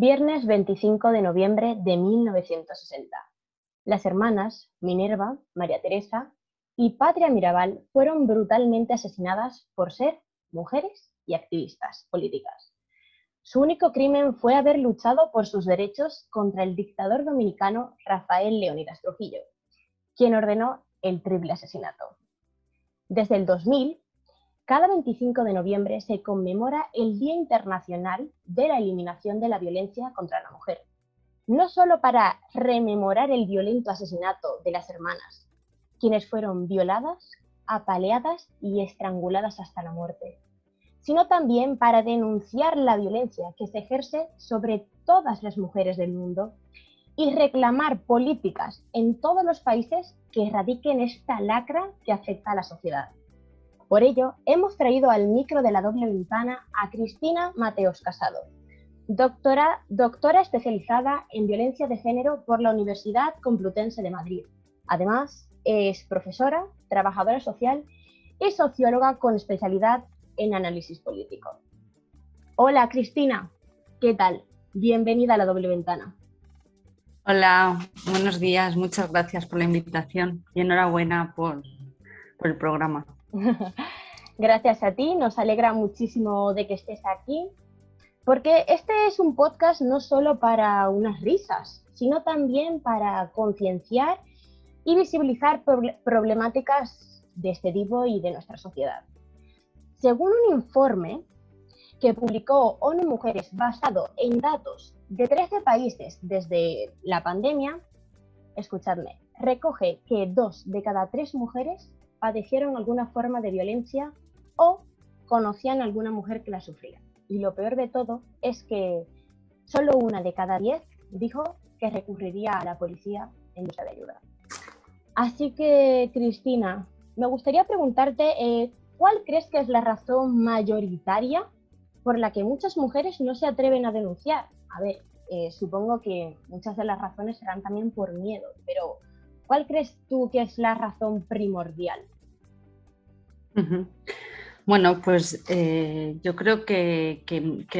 Viernes 25 de noviembre de 1960. Las hermanas Minerva, María Teresa y Patria Mirabal fueron brutalmente asesinadas por ser mujeres y activistas políticas. Su único crimen fue haber luchado por sus derechos contra el dictador dominicano Rafael Leónidas Trujillo, quien ordenó el triple asesinato. Desde el 2000, cada 25 de noviembre se conmemora el Día Internacional de la Eliminación de la Violencia contra la Mujer, no solo para rememorar el violento asesinato de las hermanas, quienes fueron violadas, apaleadas y estranguladas hasta la muerte, sino también para denunciar la violencia que se ejerce sobre todas las mujeres del mundo y reclamar políticas en todos los países que erradiquen esta lacra que afecta a la sociedad. Por ello, hemos traído al micro de la doble ventana a Cristina Mateos Casado, doctora, doctora especializada en violencia de género por la Universidad Complutense de Madrid. Además, es profesora, trabajadora social y socióloga con especialidad en análisis político. Hola Cristina, ¿qué tal? Bienvenida a la doble ventana. Hola, buenos días, muchas gracias por la invitación y enhorabuena por, por el programa. Gracias a ti, nos alegra muchísimo de que estés aquí, porque este es un podcast no solo para unas risas, sino también para concienciar y visibilizar problemáticas de este tipo y de nuestra sociedad. Según un informe que publicó ONU Mujeres basado en datos de 13 países desde la pandemia, escuchadme, recoge que dos de cada tres mujeres padecieron alguna forma de violencia o conocían a alguna mujer que la sufría. Y lo peor de todo es que solo una de cada diez dijo que recurriría a la policía en busca de ayuda. Así que, Cristina, me gustaría preguntarte, eh, ¿cuál crees que es la razón mayoritaria por la que muchas mujeres no se atreven a denunciar? A ver, eh, supongo que muchas de las razones serán también por miedo, pero ¿Cuál crees tú que es la razón primordial? Bueno, pues eh, yo creo que,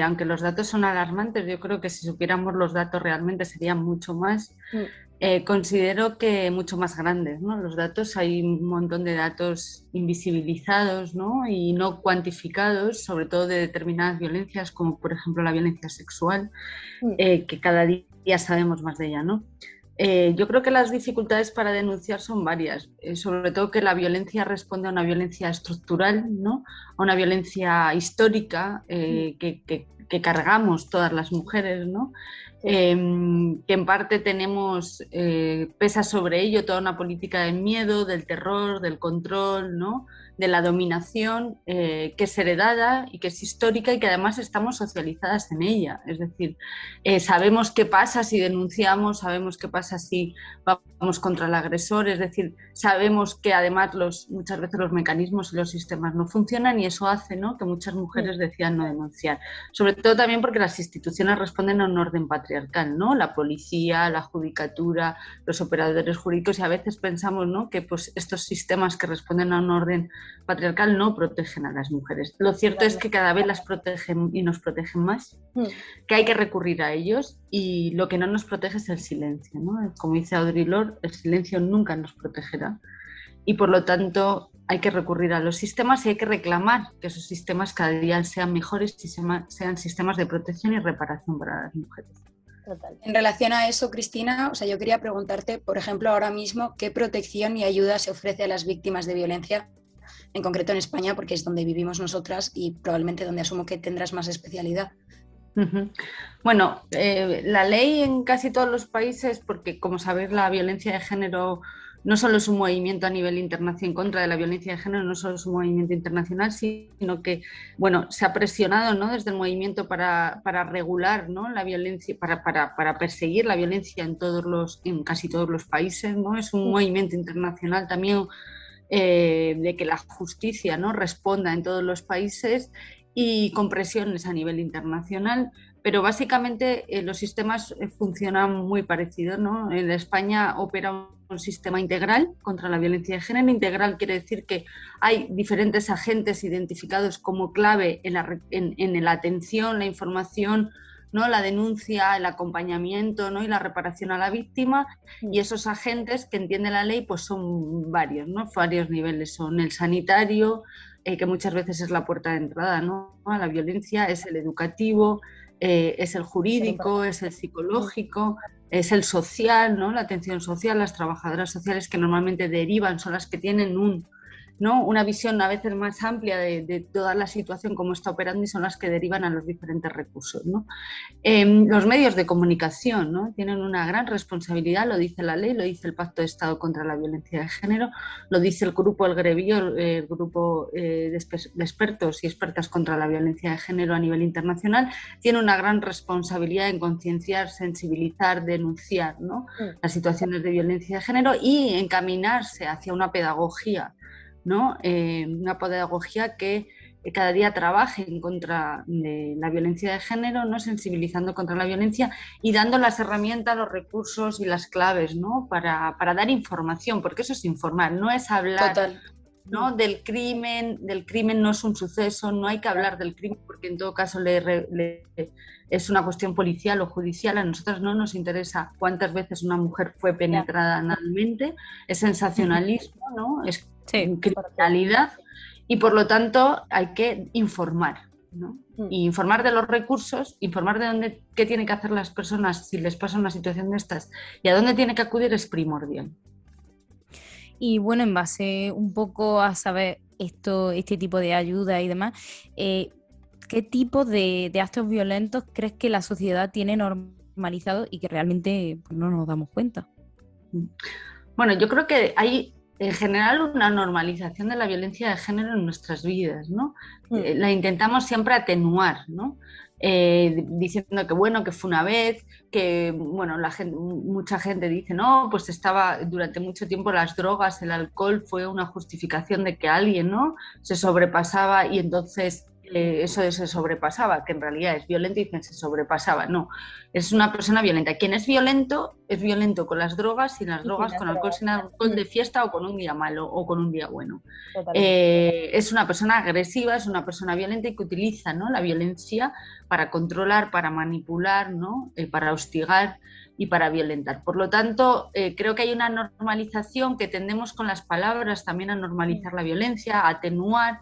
aunque los datos son alarmantes, yo creo que si supiéramos los datos realmente serían mucho más. Mm. Eh, considero que mucho más grandes. ¿no? Los datos, hay un montón de datos invisibilizados ¿no? y no cuantificados, sobre todo de determinadas violencias, como por ejemplo la violencia sexual, mm. eh, que cada día sabemos más de ella. ¿no? Eh, yo creo que las dificultades para denunciar son varias, eh, sobre todo que la violencia responde a una violencia estructural, ¿no? a una violencia histórica eh, que, cargamos todas las mujeres, ¿no? Em, que en parte tenemos, pesa sobre ello toda una política del miedo, del terror, del control, ¿no? de la dominación eh, que es heredada y que es histórica y que además estamos socializadas en ella. Es decir, eh, sabemos qué pasa si denunciamos, sabemos qué pasa si vamos contra el agresor, es decir, sabemos que además los, muchas veces los mecanismos y los sistemas no funcionan y eso hace ¿no? que muchas mujeres decidan no denunciar. Sobre todo también porque las instituciones responden a un orden patriarcal, ¿no? la policía, la judicatura, los operadores jurídicos y a veces pensamos ¿no? que pues, estos sistemas que responden a un orden patriarcal no protegen a las mujeres. Lo cierto es que cada vez las protegen y nos protegen más, hmm. que hay que recurrir a ellos y lo que no nos protege es el silencio. Como dice Audre Lorde, el silencio nunca nos protegerá y por lo tanto hay que recurrir a los sistemas y hay que reclamar que esos sistemas cada día sean mejores y sean sistemas de protección y reparación para las mujeres. En relación a eso, Cristina, o sea, yo quería preguntarte, por ejemplo, ahora mismo, ¿qué protección y ayuda se ofrece a las víctimas de violencia en concreto en España, porque es donde vivimos nosotras y probablemente donde asumo que tendrás más especialidad. Bueno, eh, la ley en casi todos los países, porque como sabéis la violencia de género no solo es un movimiento a nivel internacional en contra de la violencia de género, no solo es un movimiento internacional, sino que bueno, se ha presionado ¿no? desde el movimiento para, para regular ¿no? la violencia, para, para, para, perseguir la violencia en, todos los, en casi todos los países. ¿no? Es un movimiento internacional también eh, de que la justicia ¿no? responda en todos los países y con presiones a nivel internacional pero básicamente eh, los sistemas eh, funcionan muy parecidos. ¿no? En España opera un sistema integral contra la violencia de género. Integral quiere decir que hay diferentes agentes identificados como clave en la, en, la atención, la información, ¿no? la denuncia, el acompañamiento ¿no? y la reparación a la víctima. Y esos agentes que entiende la ley pues son varios, ¿no? varios niveles. Son el sanitario, eh, que muchas veces es la puerta de entrada ¿no? a la violencia, es el educativo, eh, es el jurídico, es el psicológico, es el social, ¿no? la atención social, las trabajadoras sociales que normalmente derivan, son las que tienen un, ¿no? una visión a veces más amplia de, toda la situación, cómo está operando y son las que derivan a los diferentes recursos. ¿no? Em, los medios de comunicación ¿no? tienen una gran responsabilidad, lo dice la ley, lo dice el Pacto de Estado contra la Violencia de Género, lo dice el grupo El Grevio, el grupo eh, de, expertos y expertas contra la violencia de género a nivel internacional, tiene una gran responsabilidad en concienciar, sensibilizar, denunciar ¿no? Mm. las situaciones de violencia de género y encaminarse hacia una pedagogía eh, una pedagogía que cada día trabaje en contra de la violencia de género, ¿no? sensibilizando contra la violencia y dando las herramientas, los recursos y las claves ¿no? para, dar información, porque eso es informar, no es hablar ¿no? del crimen, del crimen no es un suceso, no hay que hablar del crimen porque en todo caso es una cuestión policial o judicial, a nosotros no nos interesa cuántas veces una mujer fue penetrada analmente, es sensacionalismo, ¿no? es criminalidad y por lo tanto hay que informar. ¿no? Mm. informar de los recursos, informar de dónde, qué tienen que hacer las personas si les pasa una situación de estas y a dónde tiene que acudir es primordial. Y bueno, en base un poco a saber esto, este tipo de ayuda y demás, eh, ¿qué tipo de, actos violentos crees que la sociedad tiene normalizado y que realmente pues, no nos damos cuenta? Bueno, yo creo que hay en general una normalización de la violencia de género en nuestras vidas, ¿no? Mm. Eh, la intentamos siempre atenuar, ¿no? Eh, diciendo que bueno, que fue una vez, que bueno, la gente, mucha gente dice, no, pues estaba durante mucho tiempo las drogas, el alcohol fue una justificación de que alguien, ¿no? Se sobrepasaba y entonces eh, eso se sobrepasaba, que en realidad es violento y dicen se sobrepasaba. No, es una persona violenta. Quien es violento es violento con las drogas, sin las drogas, con alcohol, sin alcohol de fiesta o con un día malo o con un día bueno. Eh, es una persona agresiva, es una persona violenta y que utiliza ¿no? la violencia para controlar, para manipular, ¿no? Eh, para hostigar y para violentar. Por lo tanto, creo que hay una normalización que tendemos con las palabras también a normalizar la violencia, a atenuar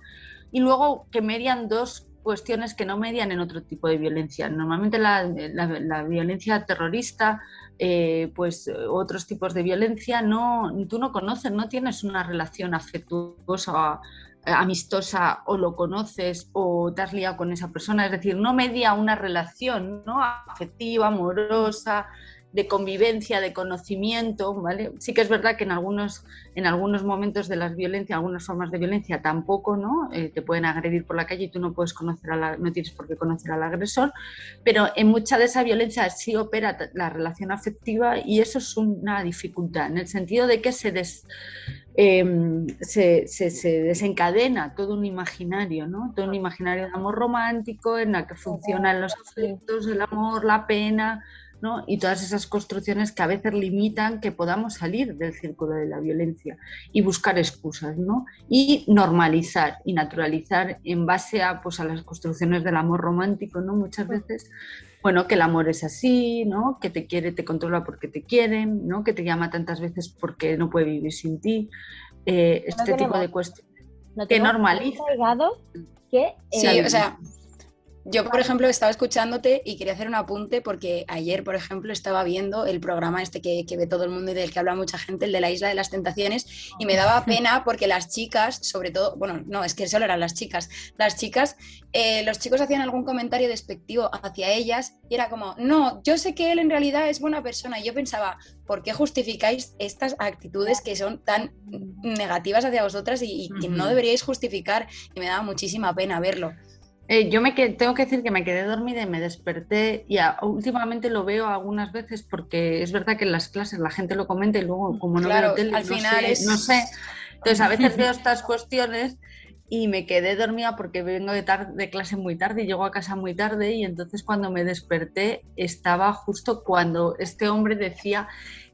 y luego que median dos cuestiones que no median en otro tipo de violencia. Normalmente la, violencia terrorista, eh, pues otros tipos de violencia, no, tú no conoces, no tienes una relación afectuosa, amistosa o lo conoces o te has liado con esa persona, es decir, no media una relación ¿no? afectiva, amorosa, de convivencia, de conocimiento, ¿vale? Sí que es verdad que en algunos, en algunos momentos de las violencias, algunas formas de violencia tampoco, ¿no? Eh, te pueden agredir por la calle y tú no puedes conocer a la, no tienes por qué conocer al agresor, pero en mucha de esa violencia sí opera la relación afectiva y eso es una dificultad, en el sentido de que se em, se, se, desencadena todo un imaginario, ¿no? Todo un imaginario de amor romántico en el que funcionan los afectos, el amor, la pena, y todas esas construcciones que a veces limitan que podamos salir del círculo de la violencia y buscar excusas ¿no? y normalizar y naturalizar en base a, pues, a las construcciones del amor romántico ¿no? muchas veces bueno, que el amor es así, ¿no? que te quiere, te controla porque te quieren, ¿no? que te llama tantas veces porque no puede vivir sin ti, eh, este tipo de cuestiones que normaliza. Que, sí, o sea, yo, por ejemplo, estaba escuchándote y quería hacer un apunte porque ayer, por ejemplo, estaba viendo el programa este que, ve todo el mundo y del que habla mucha gente, el de la Isla de las Tentaciones, y me daba pena porque las chicas, sobre todo, bueno, no, es que solo eran las chicas, las chicas, eh, los chicos hacían algún comentario despectivo hacia ellas y era como, no, yo sé que él en realidad es buena persona. Y yo pensaba, ¿por qué justificáis estas actitudes que son tan negativas hacia vosotras y, que no deberíais justificar? Y me daba muchísima pena verlo. Eh, yo me tengo que decir que me quedé dormida y me desperté y últimamente lo veo algunas veces porque es verdad que en las clases la gente lo comenta y luego como no veo tele, al no, final sé, no sé. Entonces a veces veo estas cuestiones y me quedé dormida porque vengo de, de clase muy tarde y llego a casa muy tarde y entonces cuando me desperté estaba justo cuando este hombre decía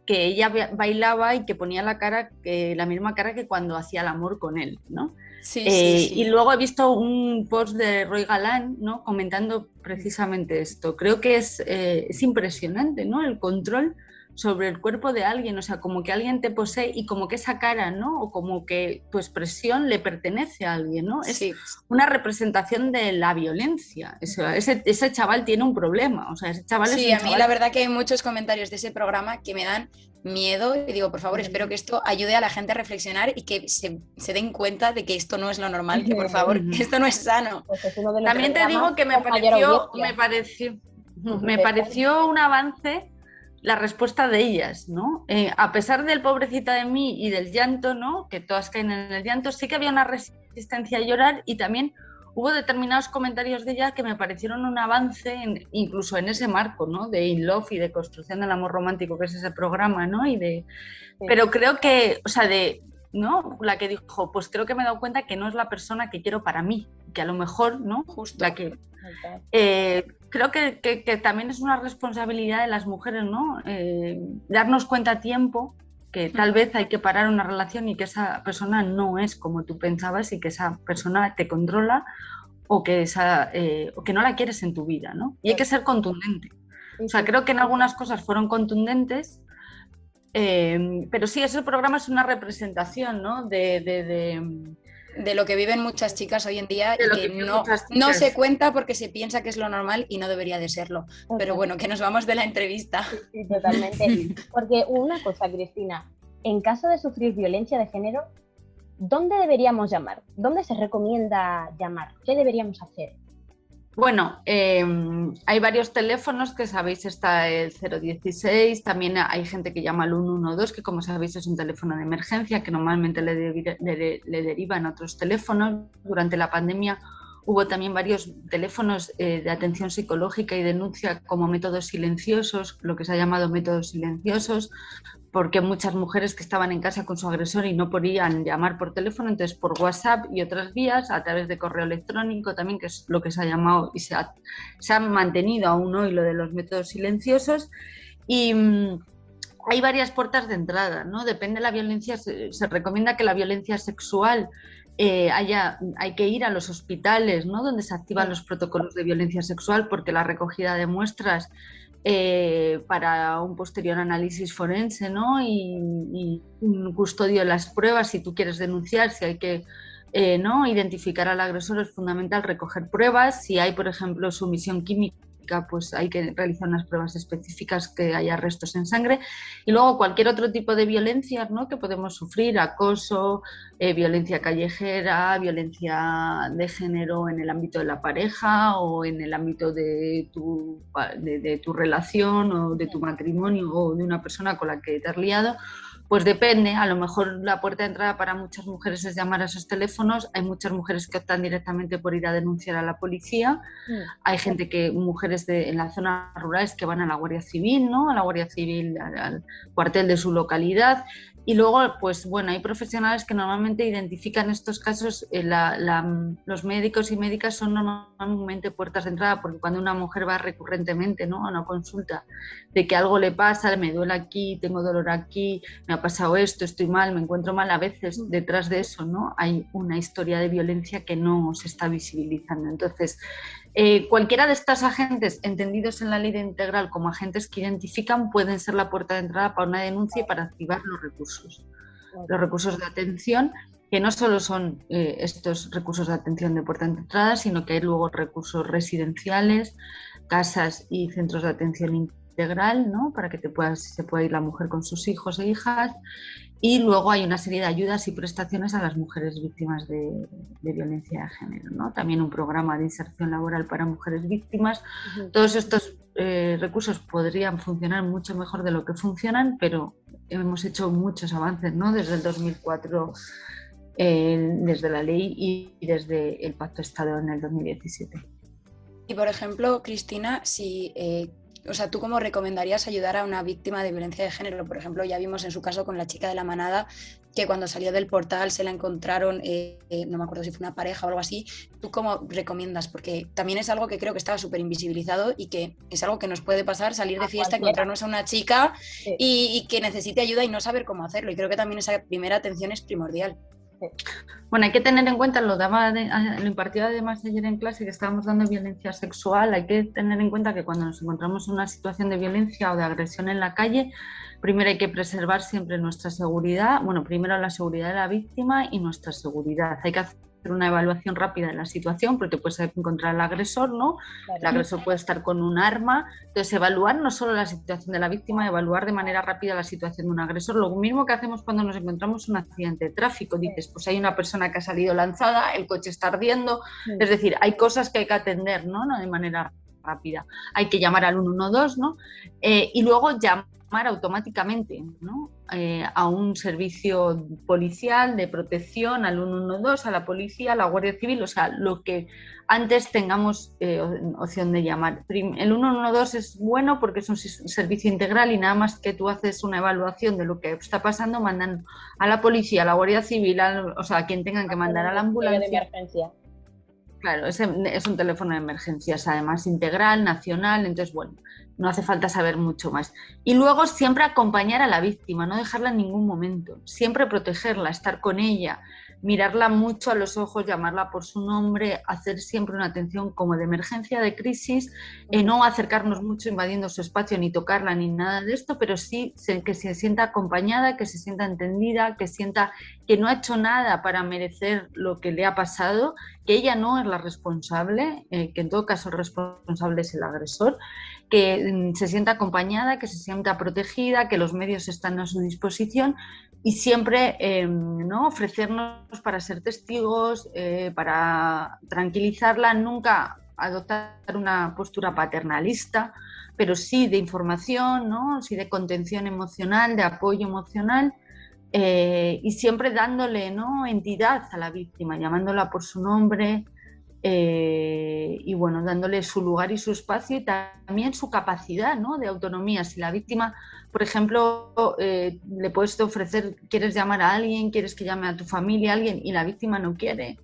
que ella bailaba y que ponía la cara, la misma cara que cuando hacía el amor con él, ¿no? Eh, y luego he visto un post de Roy Galán ¿no? comentando precisamente esto. Creo que es, eh, es impresionante ¿no? el control sobre el cuerpo de alguien, o sea, como que alguien te posee y como que esa cara, ¿no? O como que tu expresión le pertenece a alguien, ¿no? Es una representación de la violencia. Ese, ese, chaval tiene un problema, o sea, ese chaval sí, es a mí la verdad que hay muchos comentarios de ese programa que me dan miedo y digo, por favor, espero que esto ayude a la gente a reflexionar y que se, se den cuenta de que esto no es lo normal, que por favor, esto no es sano. Pues También te digo que me pareció, me pareció, me pareció un avance la respuesta de ellas, ¿no? Eh, a pesar del pobrecita de mí y del llanto, ¿no? Que todas caen en el llanto, sí que había una resistencia a llorar y también hubo determinados comentarios de ella que me parecieron un avance, incluso en ese marco, ¿no? De In Love y de construcción del amor romántico, que es ese programa, ¿no? Y de, pero creo que, o sea, de, ¿no? La que dijo, pues creo que me he dado cuenta que no es la persona que quiero para mí, que a lo mejor, ¿no? Justo. La que, eh, creo que, también es una responsabilidad de las mujeres, ¿no? Eh, darnos cuenta a tiempo que tal vez hay que parar una relación y que esa persona no es como tú pensabas y que esa persona te controla o que, esa, eh, o que no la quieres en tu vida, ¿no? Y hay que ser contundente. O sea, creo que en algunas cosas fueron contundentes, eh, pero sí, ese programa es una representación, ¿no? de, de lo que viven muchas chicas hoy en día y que, no, no, se cuenta porque se piensa que es lo normal y no debería de serlo. Pero bueno, que nos vamos de la entrevista. Sí, totalmente. Porque una cosa, Cristina, en caso de sufrir violencia de género, ¿dónde deberíamos llamar? ¿Dónde se recomienda llamar? ¿Qué deberíamos hacer? Bueno, em, hay varios teléfonos que sabéis está el 016, también hay gente que llama al 112, que como sabéis es un teléfono de emergencia que normalmente le, derivan otros teléfonos. Durante la pandemia hubo también varios teléfonos eh, de atención psicológica y denuncia como métodos silenciosos, lo que se ha llamado métodos silenciosos, porque muchas mujeres que estaban en casa con su agresor y no podían llamar por teléfono, entonces por WhatsApp y otras vías, a través de correo electrónico también, que es lo que se ha llamado y se, ha, se mantenido aún hoy lo de los métodos silenciosos. Y mm, hay varias puertas de entrada, ¿no? Depende de la violencia, se, recomienda que la violencia sexual eh, haya, hay que ir a los hospitales, ¿no? Donde se activan los protocolos de violencia sexual, porque la recogida de muestras eh, para un posterior análisis forense ¿no? y, un custodio de las pruebas si tú quieres denunciar, si hay que eh, ¿no? identificar al agresor es fundamental recoger pruebas, si hay por ejemplo sumisión química pues hay que realizar unas pruebas específicas que haya restos en sangre. Y luego cualquier otro tipo de violencia ¿no? que podemos sufrir, acoso, eh, violencia callejera, violencia de género en el ámbito de la pareja o en el ámbito de tu, de tu relación o de tu matrimonio o de una persona con la que te has liado pues depende, a lo mejor la puerta de entrada para muchas mujeres es llamar a esos teléfonos, hay muchas mujeres que optan directamente por ir a denunciar a la policía, mm. hay gente que, mujeres de, en las zonas rurales que van a la Guardia Civil, ¿no? A la Guardia Civil, al cuartel de su localidad, y luego, pues bueno, hay profesionales que normalmente identifican estos casos, eh, los médicos y médicas son normalmente puertas de entrada, porque cuando una mujer va recurrentemente ¿no? a una consulta de que algo le pasa, me duele aquí, tengo dolor aquí, me ha pasado esto, estoy mal, me encuentro mal, a veces mm. detrás de eso ¿no? hay una historia de violencia que no se está visibilizando. Entonces, eh, cualquiera de estos agentes, entendidos en la ley de integral como agentes que identifican, pueden ser la puerta de entrada para una denuncia y para activar los recursos, los recursos de atención. que no solo son eh, estos recursos de atención de puerta de entrada, sino que hay luego recursos residenciales, casas y centros de atención integral, ¿no? Para que te puedas, se pueda ir la mujer con sus hijos e hijas. Y luego hay una serie de ayudas y prestaciones a las mujeres víctimas de, violencia de género, ¿no? También un programa de inserción laboral para mujeres víctimas. Todos estos eh, recursos podrían funcionar mucho mejor de lo que funcionan, pero hemos hecho muchos avances, ¿no? Desde el 2004 desde la ley y, desde el Pacto Estado en el 2017. Y por ejemplo, Cristina, si, eh, o sea, ¿tú cómo recomendarías ayudar a una víctima de violencia de género? Por ejemplo, ya vimos en su caso con la chica de la manada que cuando salió del portal se la encontraron, eh, eh, no me acuerdo si fue una pareja o algo así. ¿Tú cómo recomiendas? Porque también es algo que creo que estaba súper invisibilizado y que es algo que nos puede pasar, salir de fiesta, encontrarnos a una chica y, y que necesite ayuda y no saber cómo hacerlo. Y creo que también esa primera atención es primordial. Bueno, hay que tener en cuenta, lo, daba lo impartido además ayer en clase, que estábamos dando violencia sexual, hay que tener en cuenta que cuando nos encontramos en una situación de violencia o de agresión en la calle, primero hay que preservar siempre nuestra seguridad, bueno, primero la seguridad de la víctima y nuestra seguridad. Hay que una evaluación rápida de la situación, porque puedes encontrar al agresor, ¿no? El agresor puede estar con un arma. Entonces, evaluar no solo la situación de la víctima, evaluar de manera rápida la situación de un agresor. Lo mismo que hacemos cuando nos encontramos un accidente de tráfico. Dices, pues hay una persona que ha salido lanzada, el coche está ardiendo. Es decir, hay cosas que hay que atender, ¿no? no de manera rápida. Hay que llamar al 112, ¿no? Eh, y luego llamar automáticamente eh, a un servicio policial de protección, al 112, a la policía, a la Guardia Civil, o sea, lo que antes tengamos eh, opción de llamar. El 112 es bueno porque es un servicio integral y nada más que tú haces una evaluación de lo que está pasando, mandan a la policía, a la Guardia Civil, o sea, a quien tengan que mandar a la ambulancia. Claro, es, es, un teléfono de emergencias, además integral, nacional, entonces, bueno, no hace falta saber mucho más. Y luego siempre acompañar a la víctima, no dejarla en ningún momento, siempre protegerla, estar con ella, mirarla mucho a los ojos, llamarla por su nombre, hacer siempre una atención como de emergencia, de crisis, eh, no acercarnos mucho invadiendo su espacio ni tocarla ni nada de esto, pero sí que se sienta acompañada, que se sienta entendida, que sienta que no ha hecho nada para merecer lo que le ha pasado, que ella no es la responsable, eh, que en todo caso el responsable es el agresor que mm, se sienta acompañada, que se sienta protegida, que los medios están a su disposición y siempre em, ¿no? ofrecernos para ser testigos, eh, para tranquilizarla, nunca adoptar una postura paternalista, pero sí de información, ¿no? sí de contención emocional, de apoyo emocional. Eh, y siempre dándole ¿no? entidad a la víctima, llamándola por su nombre, eh, y bueno, dándole su lugar y su espacio y también su capacidad ¿no? de autonomía. Si la víctima, por ejemplo, eh, le puedes ofrecer, quieres llamar a alguien, quieres que llame a tu familia, a alguien, y la víctima no quiere.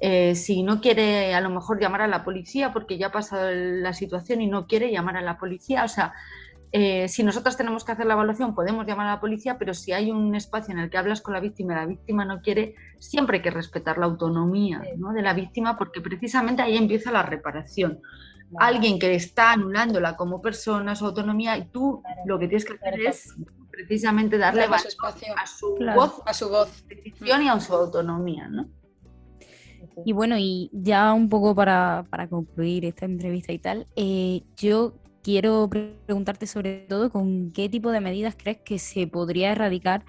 Eh, si no quiere a lo mejor llamar a la policía porque ya ha pasado la situación y no quiere llamar a la policía, o sea, eh, si nosotros tenemos que hacer la evaluación, podemos llamar a la policía, pero si hay un espacio en el que hablas con la víctima y la víctima no quiere, siempre hay que respetar la autonomía de la víctima, porque precisamente ahí empieza la reparación. Alguien que está anulándola como persona, su autonomía, y tú lo que tienes que hacer es precisamente darle a su, espacio. a su voz, a su voz, y a su autonomía. ¿no? Y bueno, y ya un poco para, para concluir esta entrevista y tal, eh, yo quiero preguntarte sobre todo con qué tipo de medidas crees que se podría erradicar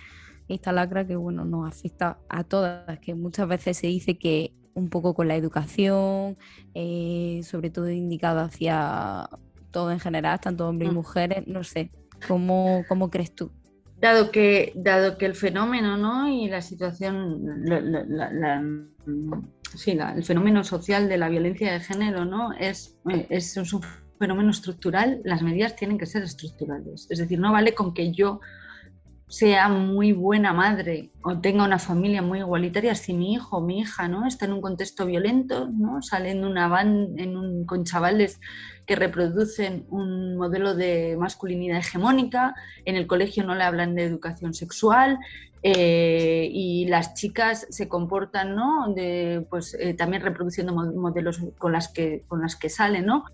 esta lacra que bueno nos afecta a todas, que muchas veces se dice que un poco con la educación, eh, sobre todo indicado hacia todo en general, tanto hombres y mm. mujeres, no sé, ¿cómo, cómo crees tú? Dado que, dado que el fenómeno ¿no? y la situación, sí, el fenómeno social de la violencia de género ¿no? es, es un fenómeno estructural, las medidas tienen que ser estructurales. Es decir, no vale con que yo sea muy buena madre o tenga una familia muy igualitaria si mi hijo o mi hija ¿no? está en un contexto violento, ¿no? sale en una van en un, con chavales que reproducen un modelo de masculinidad hegemónica, en el colegio no le hablan de educación sexual, eh, y las chicas se comportan ¿no? de, pues, eh, también reproduciendo modelos con las que, con las que salen, ¿no?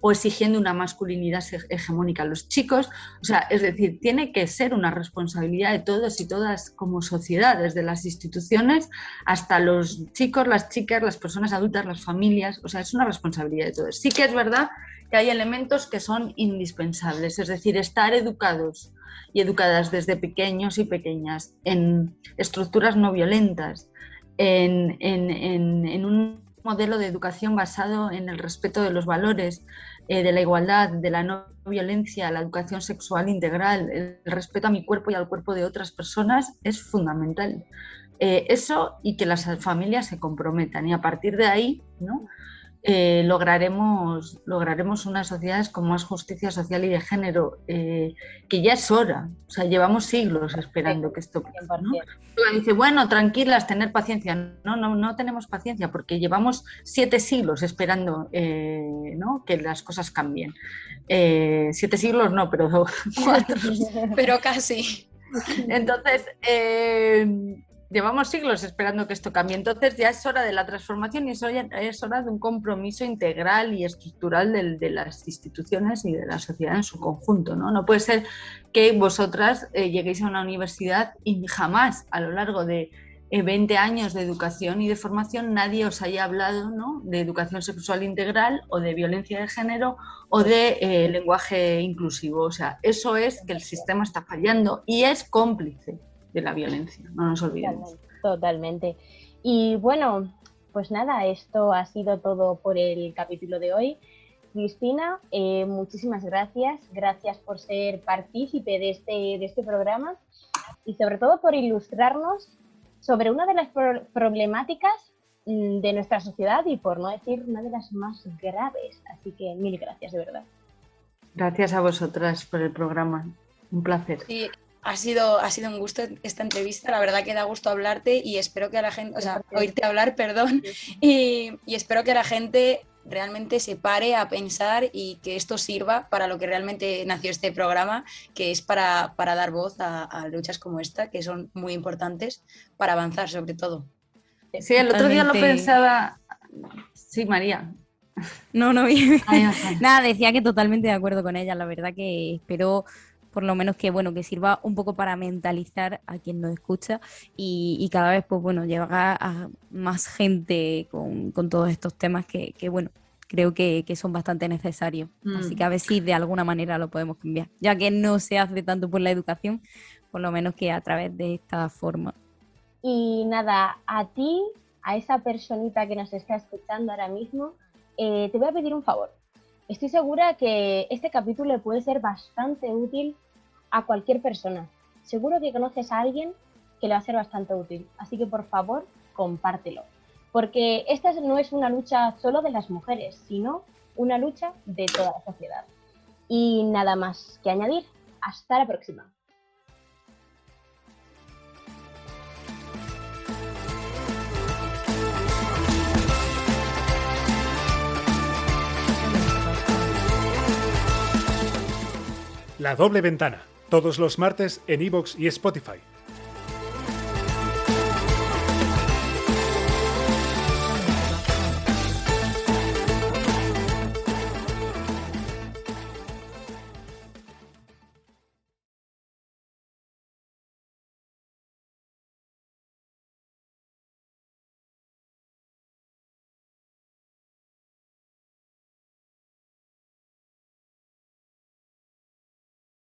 O exigiendo una masculinidad hegemónica a los chicos. O sea, es decir, tiene que ser una responsabilidad de todos y todas como sociedad, desde las instituciones hasta los chicos, las chicas, las personas adultas, las familias. O sea, es una responsabilidad de todos. Sí que es verdad que hay elementos que son indispensables, es decir, estar educados y educadas desde pequeños y pequeñas en estructuras no violentas, en, en un modelo de educación basado en el respeto de los valores, eh, de la igualdad, de la no violencia, la educación sexual integral, el respeto a mi cuerpo y al cuerpo de otras personas es fundamental. Eh, eso y que las familias se comprometan y a partir de ahí, ¿no? Eh, lograremos, lograremos unas sociedades con más justicia social y de género, eh, que ya es hora. O sea, llevamos siglos esperando que esto pase. ¿no? Dice, bueno, tranquilas, tener paciencia. No, no, no tenemos paciencia porque llevamos siete siglos esperando eh, ¿no? que las cosas cambien. siete siglos no, pero cuatro. pero casi. Entonces, llevamos siglos esperando que esto cambie. Entonces ya es hora de la transformación y es hora, de un compromiso integral y estructural de, las instituciones y de la sociedad en su conjunto. No, no puede ser que vosotras eh, lleguéis a una universidad y jamás a lo largo de 20 eh, años de educación y de formación nadie os haya hablado ¿no? de educación sexual integral o de violencia de género o de eh, lenguaje inclusivo. O sea, eso es que el sistema está fallando y es cómplice de la violencia, no nos olvidemos. Totalmente. Y bueno, pues nada, esto ha sido todo por el capítulo de hoy. Cristina, eh, muchísimas gracias. Gracias por ser partícipe de este, de este programa y sobre todo por ilustrarnos sobre una de las problemáticas mm, de nuestra sociedad y por no decir una de las más graves. Así que mil gracias, de verdad. Gracias a vosotras por el programa. Un placer. Sí, ha sido, ha sido un gusto esta entrevista, la verdad que da gusto hablarte y espero que a la gente, o sea, oírte hablar, perdón, y, espero que la gente realmente se pare a pensar y que esto sirva para lo que realmente nació este programa, que es para, dar voz a, luchas como esta, que son muy importantes para avanzar sobre todo. Sí, el otro día lo pensaba. Sí, María. No, no, nada, decía que totalmente de acuerdo con ella, la verdad que espero por lo menos que bueno que sirva un poco para mentalizar a quien nos escucha y, cada vez pues bueno llegar a más gente con, todos estos temas que, bueno creo que, son bastante necesarios. Así que a ver si de alguna manera lo podemos cambiar ya que no se hace tanto por la educación por lo menos que a través de esta forma. Y nada a ti a esa personita que nos está escuchando ahora mismo eh, te voy a pedir un favor Estoy segura que este capítulo le puede ser bastante útil a cualquier persona. Seguro que conoces a alguien que le va a ser bastante útil. Así que por favor, compártelo. Porque esta no es una lucha solo de las mujeres, sino una lucha de toda la sociedad. Y nada más que añadir. Hasta la próxima. La doble ventana, todos los martes en iVoox y Spotify.